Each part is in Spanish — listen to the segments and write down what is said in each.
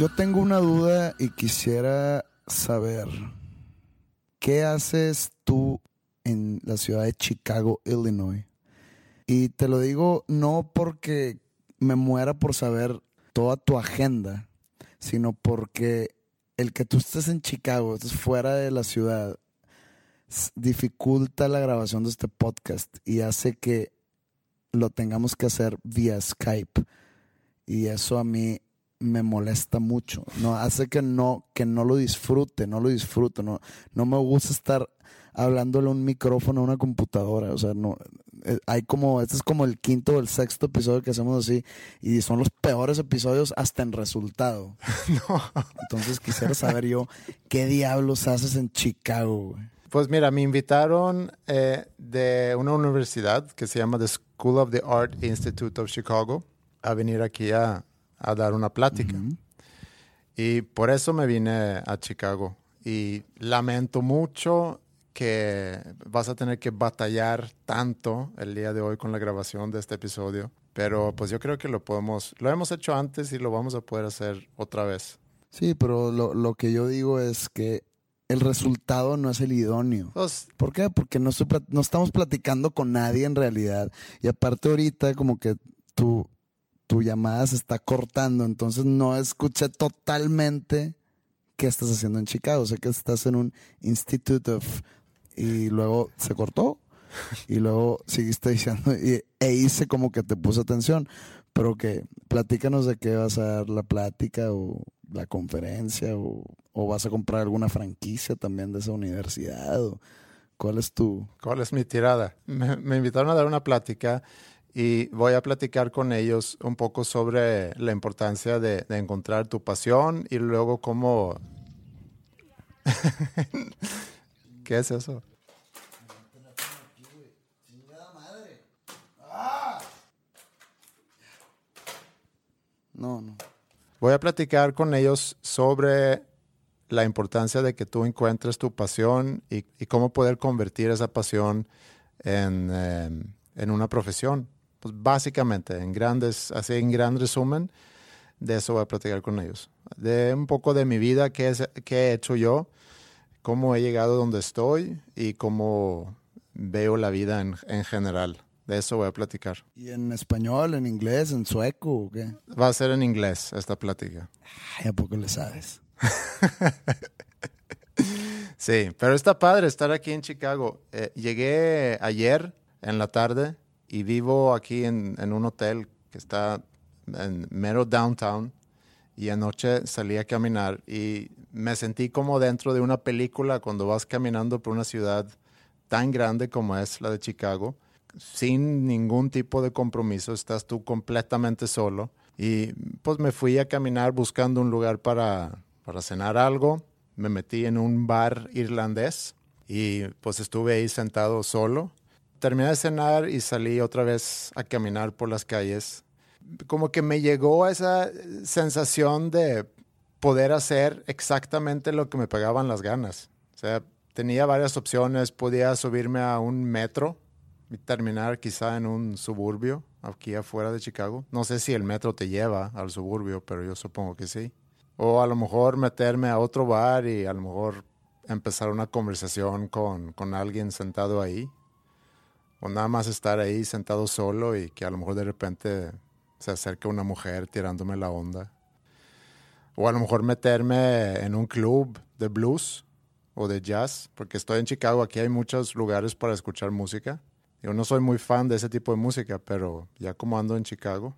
Yo tengo una duda y quisiera saber, ¿qué haces tú en la ciudad de Chicago, Illinois? Y te lo digo no porque me muera por saber toda tu agenda, sino porque el que tú estés en Chicago, estés fuera de la ciudad, dificulta la grabación de este podcast y hace que lo tengamos que hacer vía Skype. Y eso a mí me molesta mucho. No hace que no que no lo disfrute, no lo disfruto, no no me gusta estar hablándole a un micrófono a una computadora, o sea, no eh, hay como este es como el quinto o el sexto episodio que hacemos así y son los peores episodios hasta en resultado. Entonces quisiera saber yo qué diablos haces en Chicago. güey? Pues mira, me invitaron eh, de una universidad que se llama The School of the Art Institute of Chicago a venir aquí a, a dar una plática. Y por eso me vine a Chicago. Y lamento mucho que vas a tener que batallar tanto el día de hoy con la grabación de este episodio. Pero pues yo creo que lo podemos, lo hemos hecho antes y lo vamos a poder hacer otra vez. Sí, pero lo, lo que yo digo es que el resultado no es el idóneo. Pues ¿Por qué? Porque no, estoy no estamos platicando con nadie en realidad. Y aparte ahorita como que tu, tu llamada se está cortando, entonces no escuché totalmente qué estás haciendo en Chicago. Sé que estás en un Institute of... Y luego se cortó. Y luego seguiste diciendo... Y, e hice como que te puse atención. Pero que platícanos de qué vas a dar la plática o la conferencia o, o vas a comprar alguna franquicia también de esa universidad. O, ¿Cuál es tu...? ¿Cuál es mi tirada? Me, me invitaron a dar una plática y voy a platicar con ellos un poco sobre la importancia de, de encontrar tu pasión y luego cómo... ¿Qué es eso? No, no. Voy a platicar con ellos sobre la importancia de que tú encuentres tu pasión y, y cómo poder convertir esa pasión en, eh, en una profesión. Pues básicamente, en grandes, así en gran resumen, de eso voy a platicar con ellos. De un poco de mi vida, qué, es, qué he hecho yo, cómo he llegado donde estoy y cómo veo la vida en, en general. De eso voy a platicar. ¿Y en español, en inglés, en sueco o qué? Va a ser en inglés esta plática. Ay, ¿a poco le sabes? Sí, pero está padre estar aquí en Chicago. Eh, llegué ayer en la tarde y vivo aquí en, en un hotel que está en mero downtown. Y anoche salí a caminar y me sentí como dentro de una película cuando vas caminando por una ciudad tan grande como es la de Chicago, sin ningún tipo de compromiso, estás tú completamente solo. Y pues me fui a caminar buscando un lugar para, para cenar algo. Me metí en un bar irlandés y pues estuve ahí sentado solo. Terminé de cenar y salí otra vez a caminar por las calles. Como que me llegó esa sensación de poder hacer exactamente lo que me pegaban las ganas. O sea, tenía varias opciones. Podía subirme a un metro y terminar quizá en un suburbio aquí afuera de Chicago. No sé si el metro te lleva al suburbio, pero yo supongo que sí. O a lo mejor meterme a otro bar y a lo mejor empezar una conversación con, con alguien sentado ahí. O nada más estar ahí sentado solo y que a lo mejor de repente se acerque una mujer tirándome la onda. O a lo mejor meterme en un club de blues o de jazz, porque estoy en Chicago, aquí hay muchos lugares para escuchar música. Yo no soy muy fan de ese tipo de música, pero ya como ando en Chicago,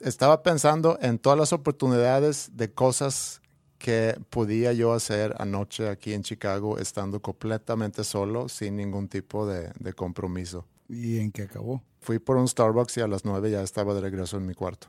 estaba pensando en todas las oportunidades de cosas que podía yo hacer anoche aquí en Chicago estando completamente solo, sin ningún tipo de, de compromiso. ¿Y en qué acabó? Fui por un Starbucks y a las nueve ya estaba de regreso en mi cuarto.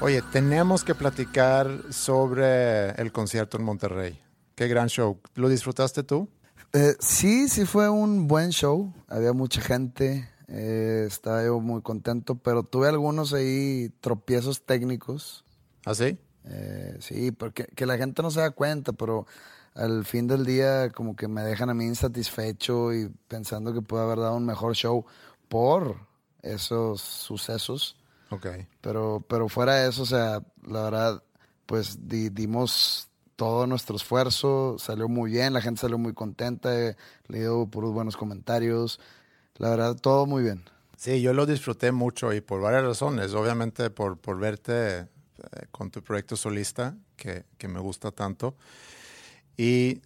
Oye, tenemos que platicar sobre el concierto en Monterrey. Qué gran show. ¿Lo disfrutaste tú? Eh, sí, sí fue un buen show. Había mucha gente. eh, estaba yo muy contento, pero tuve algunos ahí tropiezos técnicos. ¿Ah, sí? Eh, sí, porque que la gente no se da cuenta, pero al fin del día como que me dejan a mí insatisfecho y pensando que pude haber dado un mejor show por esos sucesos. Ok. Pero, pero fuera de eso, o sea, la verdad, pues di- dimos todo nuestro esfuerzo, salió muy bien, la gente salió muy contenta, he leído puros buenos comentarios, la verdad, todo muy bien. Sí, yo lo disfruté mucho y por varias razones. Obviamente por, por verte eh, con tu proyecto solista, que, que me gusta tanto. Y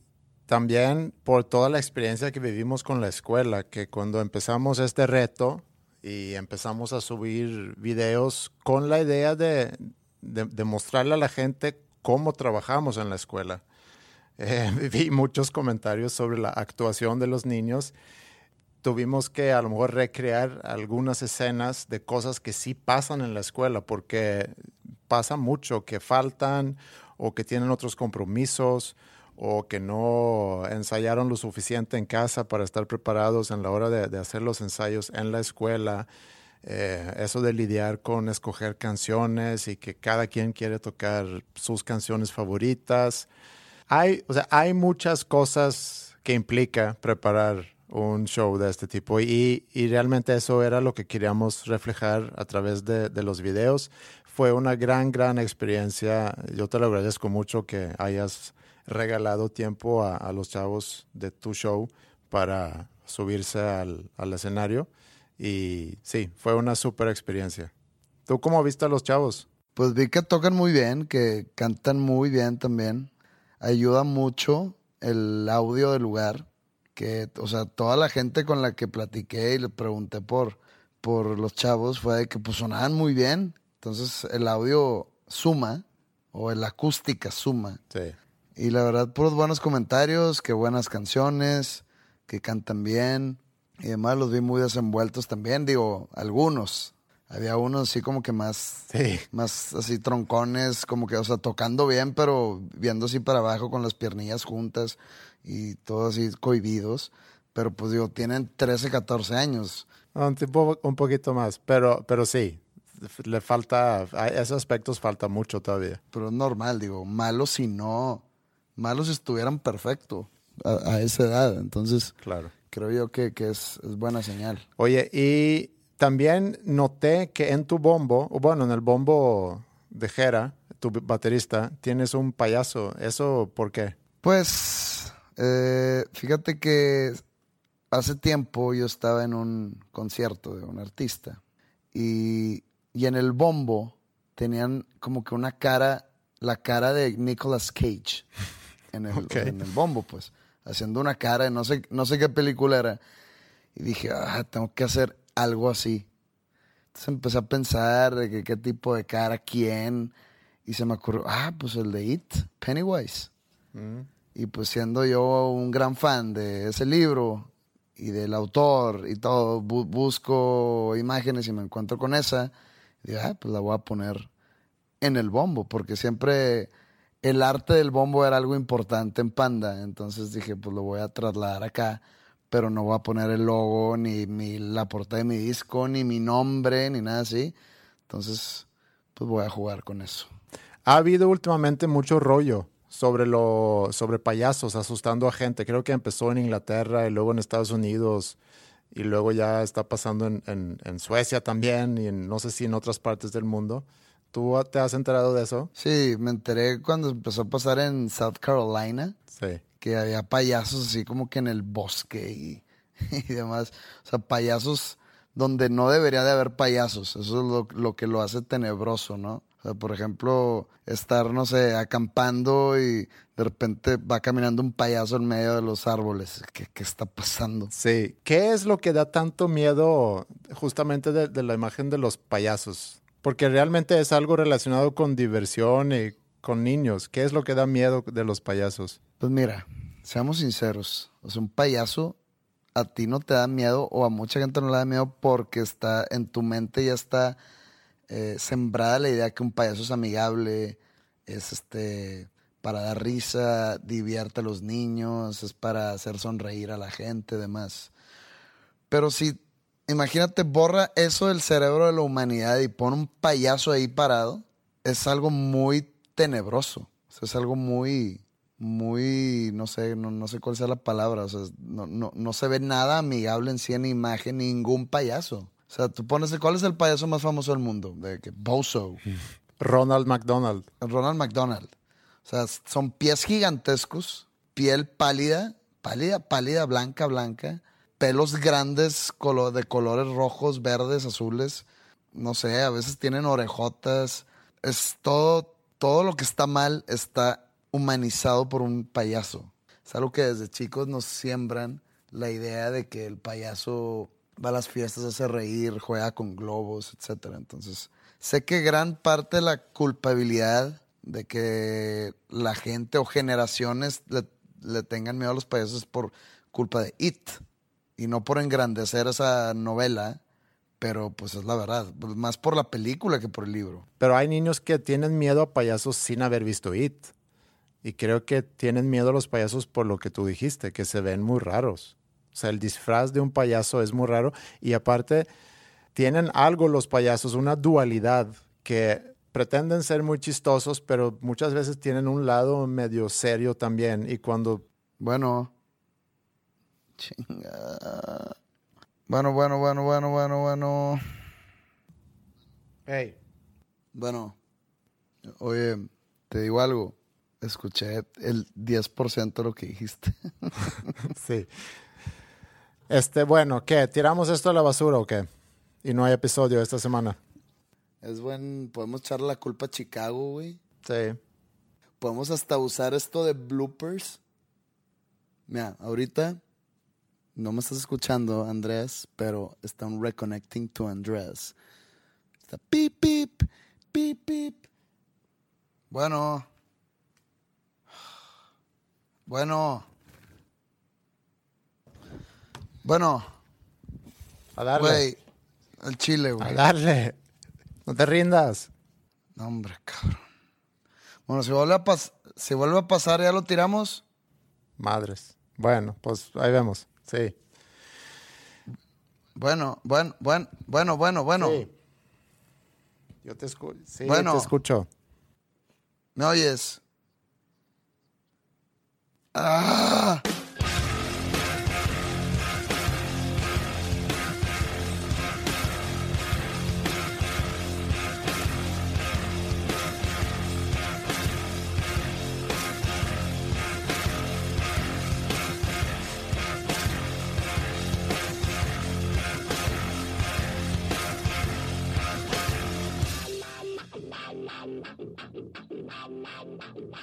también por toda la experiencia que vivimos con la escuela, que cuando empezamos este reto y empezamos a subir videos con la idea de, de, mostrarle a la gente cómo trabajamos en la escuela. Eh, vi muchos comentarios sobre la actuación de los niños tuvimos que a lo mejor recrear algunas escenas de cosas que sí pasan en la escuela, porque pasa mucho que faltan o que tienen otros compromisos o que no ensayaron lo suficiente en casa para estar preparados en la hora de, hacer los ensayos en la escuela. Eh, eso de lidiar con escoger canciones y que cada quien quiere tocar sus canciones favoritas. Hay, o sea, hay muchas cosas que implica preparar un show de este tipo y, y realmente eso era lo que queríamos reflejar a través de los videos. Fue una gran, gran experiencia. Yo te lo agradezco mucho que hayas regalado tiempo a, los chavos de tu show para subirse al, al escenario. Y sí, fue una súper experiencia. ¿Tú cómo viste a los chavos? Pues vi que tocan muy bien, que cantan muy bien también. Ayuda mucho el audio del lugar, que, o sea, toda la gente con la que platiqué y le pregunté por, por los chavos fue de que pues sonaban muy bien. Entonces el audio suma, o la acústica suma. Sí. Y la verdad, puros buenos comentarios, que buenas canciones, que cantan bien. Y además los vi muy desenvueltos también, digo, algunos. Había unos así como que más, Sí. más así troncones, como que, o sea, tocando bien, pero viendo así para abajo con las piernillas juntas y todos así cohibidos. Pero pues digo, tienen 13, 14 años. Un, tipo, un poquito más, pero, pero sí, le falta, a esos aspectos falta mucho todavía. Pero es normal, digo, malos si no, malos si estuvieran perfecto a, a esa edad. Entonces, Claro. creo yo que, que es, es buena señal. Oye, y también noté que en tu bombo, o bueno, en el bombo de Jera, tu baterista, tienes un payaso. ¿Eso por qué? Pues, eh, fíjate que hace tiempo yo estaba en un concierto de un artista y, y en el bombo tenían como que una cara, la cara de Nicolas Cage en el, Ok. en el bombo, pues, haciendo una cara, no sé, no sé qué película era. Y dije, ah, tengo que hacer algo así. Entonces empecé a pensar de que, qué tipo de cara, quién, y se me ocurrió, ah, pues el de It, Pennywise. Y pues siendo yo un gran fan de ese libro y del autor y todo, bu- busco imágenes y me encuentro con esa, digo, ah, pues la voy a poner en el bombo, porque siempre el arte del bombo era algo importante en Panda. Entonces dije, pues lo voy a trasladar acá, pero no voy a poner el logo, ni mi, la portada de mi disco, ni mi nombre, ni nada así. Entonces, pues voy a jugar con eso. Ha habido últimamente mucho rollo sobre, lo, sobre payasos asustando a gente. Creo que empezó en Inglaterra y luego en Estados Unidos y luego ya está pasando en, en, en Suecia también y en, no sé si en otras partes del mundo. ¿Tú te has enterado de eso? Sí, me enteré cuando empezó a pasar en South Carolina. Sí. Que había payasos así como que en el bosque y, y demás. O sea, payasos donde no debería de haber payasos. Eso es lo, lo que lo hace tenebroso, ¿no? O sea, por ejemplo, estar, no sé, acampando y de repente va caminando un payaso en medio de los árboles. ¿Qué, qué está pasando? Sí. ¿Qué es lo que da tanto miedo justamente de, de la imagen de los payasos? Porque realmente es algo relacionado con diversión y con niños. ¿Qué es lo que da miedo de los payasos? Pues mira, seamos sinceros. O sea, un payaso a ti no te da miedo o a mucha gente no le da miedo porque está en tu mente ya está eh, sembrada la idea que un payaso es amigable, es este para dar risa, divierte a los niños, es para hacer sonreír a la gente, demás. Pero si imagínate, borra eso del cerebro de la humanidad y pone un payaso ahí parado, es algo muy tenebroso. Es algo muy, muy, no sé, no, no sé cuál sea la palabra. O sea, no, no, no, se ve nada amigable en sí en imagen, ningún payaso. O sea, tú pones, ¿cuál es el payaso más famoso del mundo? De que Bozo. Ronald McDonald. Ronald McDonald. O sea, son pies gigantescos, piel pálida, pálida, pálida, blanca, blanca pelos grandes de colores rojos, verdes, azules. No sé, a veces tienen orejotas. Es todo, todo lo que está mal está humanizado por un payaso. Es algo que desde chicos nos siembran la idea de que el payaso va a las fiestas, hace reír, juega con globos, etc. Entonces, sé que gran parte de la culpabilidad de que la gente o generaciones le, le tengan miedo a los payasos es por culpa de It y no por engrandecer esa novela, pero pues es la verdad, más por la película que por el libro. Pero hay niños que tienen miedo a payasos sin haber visto It. Y creo que tienen miedo a los payasos por lo que tú dijiste, que se ven muy raros. O sea, el disfraz de un payaso es muy raro y aparte tienen algo los payasos, una dualidad que pretenden ser muy chistosos, pero muchas veces tienen un lado medio serio también. Y cuando... Bueno, Chinga. Bueno, bueno, bueno, bueno, bueno, bueno. Hey. Bueno, oye, te digo algo. Escuché el 10% de lo que dijiste. sí. Este, bueno, ¿qué? ¿Tiramos esto a la basura o qué? Y no hay episodio esta semana. Es buen. Podemos echarle la culpa a Chicago, güey. Sí. Podemos hasta usar esto de bloopers. Mira, ahorita no me estás escuchando, Andrés, pero está un reconnecting to Andrés. Está pip, pip, pip, pip. Bueno. Bueno. Bueno. A darle. Güey, al chile, güey. A darle. No te rindas. No, hombre, cabrón. Bueno, si vuelve a, pas si vuelve a pasar, ¿ya lo tiramos? Madres. Bueno, pues ahí vemos. Sí. Bueno, bueno, bueno, bueno, bueno, bueno. Sí. Yo te, escu sí, bueno. te escucho. ¿Me oyes? ¡Ah!